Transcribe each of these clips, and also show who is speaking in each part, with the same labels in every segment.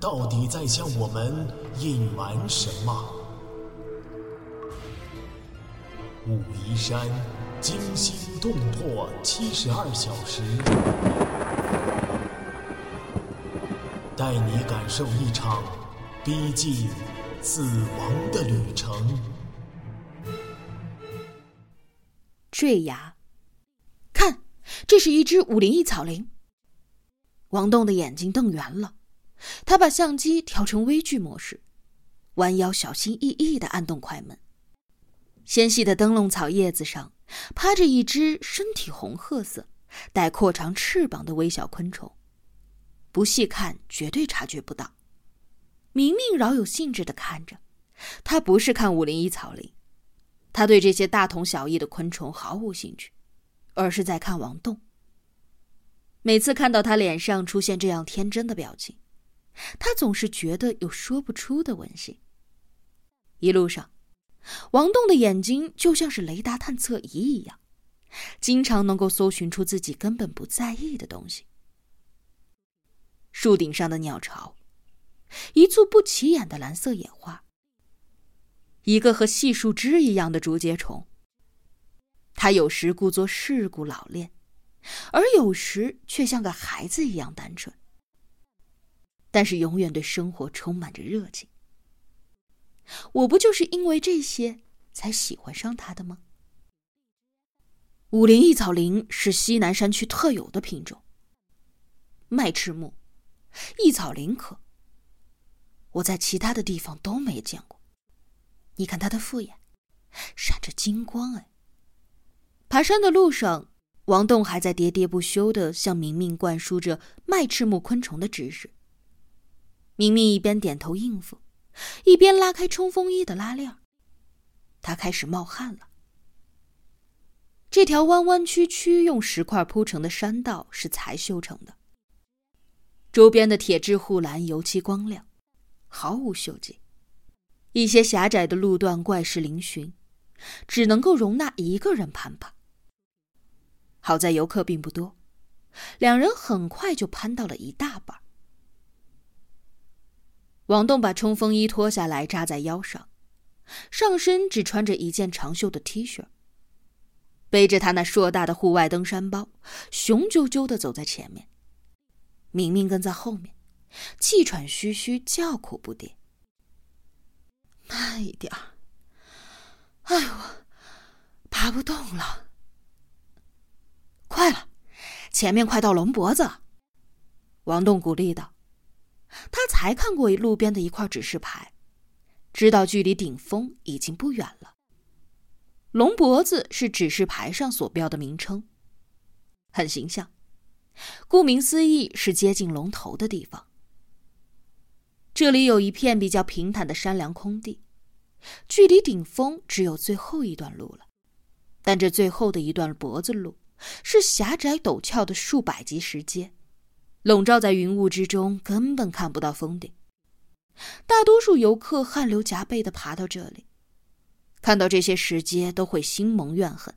Speaker 1: 到底在向我们隐瞒什么？武夷山惊心动魄七十二小时，带你感受一场逼近死亡的旅程。
Speaker 2: 坠崖，看，这是一只武陵异草蛉。王栋的眼睛瞪圆了，他把相机调成微距模式，弯腰小心翼翼的按动快门。纤细的灯笼草叶子上趴着一只身体红褐色、带阔长翅膀的微小昆虫，不细看绝对察觉不到。明明饶有兴致的看着，他不是看五零一草林，他对这些大同小异的昆虫毫无兴趣，而是在看王栋。每次看到他脸上出现这样天真的表情，他总是觉得有说不出的温馨。一路上，王栋的眼睛就像是雷达探测仪一样，经常能够搜寻出自己根本不在意的东西：树顶上的鸟巢，一簇不起眼的蓝色野花，一个和细树枝一样的竹节虫。他有时故作世故老练。而有时却像个孩子一样单纯，但是永远对生活充满着热情。我不就是因为这些才喜欢上他的吗？武陵异草蛉是西南山区特有的品种。麦翅木，异草蛉科。我在其他的地方都没见过。你看它的复眼，闪着金光哎。爬山的路上。王栋还在喋喋不休的向明明灌输着麦翅木昆虫的知识。明明一边点头应付，一边拉开冲锋衣的拉链。他开始冒汗了。这条弯弯曲曲用石块铺成的山道是才修成的，周边的铁质护栏油漆光亮，毫无锈迹。一些狭窄的路段怪石嶙峋，只能够容纳一个人攀爬。好在游客并不多，两人很快就攀到了一大半。王栋把冲锋衣脱下来扎在腰上，上身只穿着一件长袖的 T 恤，背着他那硕大的户外登山包，雄赳赳的走在前面。明明跟在后面，气喘吁吁，叫苦不迭：“慢一点儿！哎呦，爬不动了。”快了，前面快到龙脖子。王栋鼓励道：“他才看过路边的一块指示牌，知道距离顶峰已经不远了。龙脖子是指示牌上所标的名称，很形象。顾名思义，是接近龙头的地方。这里有一片比较平坦的山梁空地，距离顶峰只有最后一段路了。但这最后的一段脖子路。”是狭窄陡峭的数百级石阶，笼罩在云雾之中，根本看不到峰顶。大多数游客汗流浃背的爬到这里，看到这些石阶都会心蒙怨恨。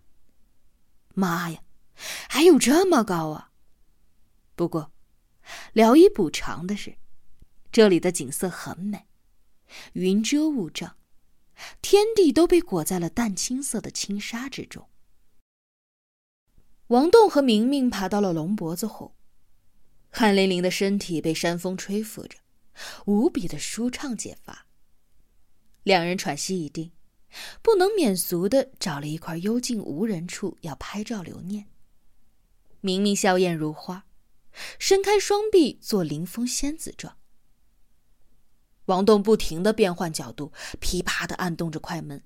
Speaker 2: 妈呀，还有这么高啊！不过，聊以补偿的是，这里的景色很美，云遮雾障，天地都被裹在了淡青色的轻纱之中。王栋和明明爬到了龙脖子后，汗淋淋的身体被山风吹拂着，无比的舒畅解乏。两人喘息一定，不能免俗的找了一块幽静无人处要拍照留念。明明笑靥如花，伸开双臂做凌风仙子状。王栋不停的变换角度，噼啪的按动着快门，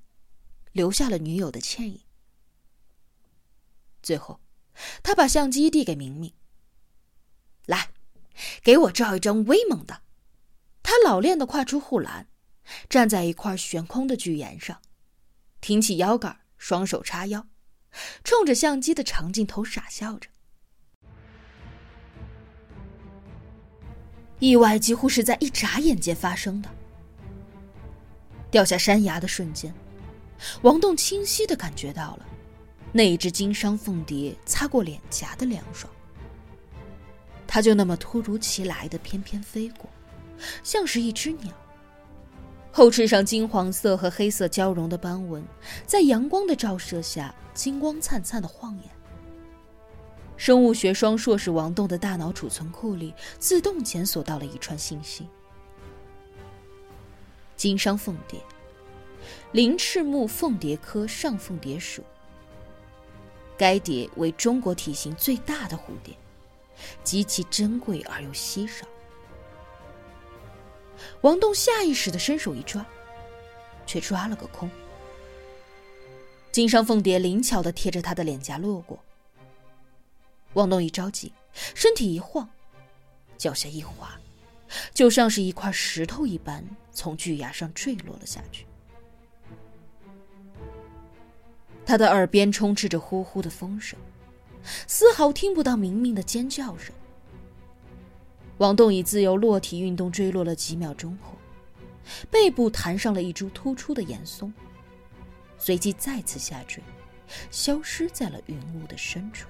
Speaker 2: 留下了女友的倩影。最后。他把相机递给明明，来，给我照一张威猛的，他老练的跨出护栏，站在一块悬空的巨岩上，挺起腰杆，双手叉腰，冲着相机的长镜头傻笑着。意外几乎是在一眨眼间发生的。掉下山崖的瞬间，王栋清晰的感觉到了那一只金商凤蝶擦过脸颊的凉爽。它就那么突如其来的翩翩飞过，像是一只鸟。后翅上金黄色和黑色交融的斑纹，在阳光的照射下金光灿灿的晃眼。生物学双硕士王栋的大脑储存库里自动检索到了一串信息：金商凤蝶，鳞翅目凤蝶科上凤蝶属。该蝶为中国体型最大的蝴蝶，极其珍贵而又稀少。王栋下意识的伸手一抓，却抓了个空。金商凤蝶灵巧的贴着他的脸颊落过。王栋一着急，身体一晃，脚下一滑，就像是一块石头一般从巨崖上坠落了下去。他的耳边充斥着呼呼的风声，丝毫听不到明明的尖叫声。王栋以自由落体运动坠落了几秒钟后，背部弹上了一株突出的岩松，随即再次下坠，消失在了云雾的深处。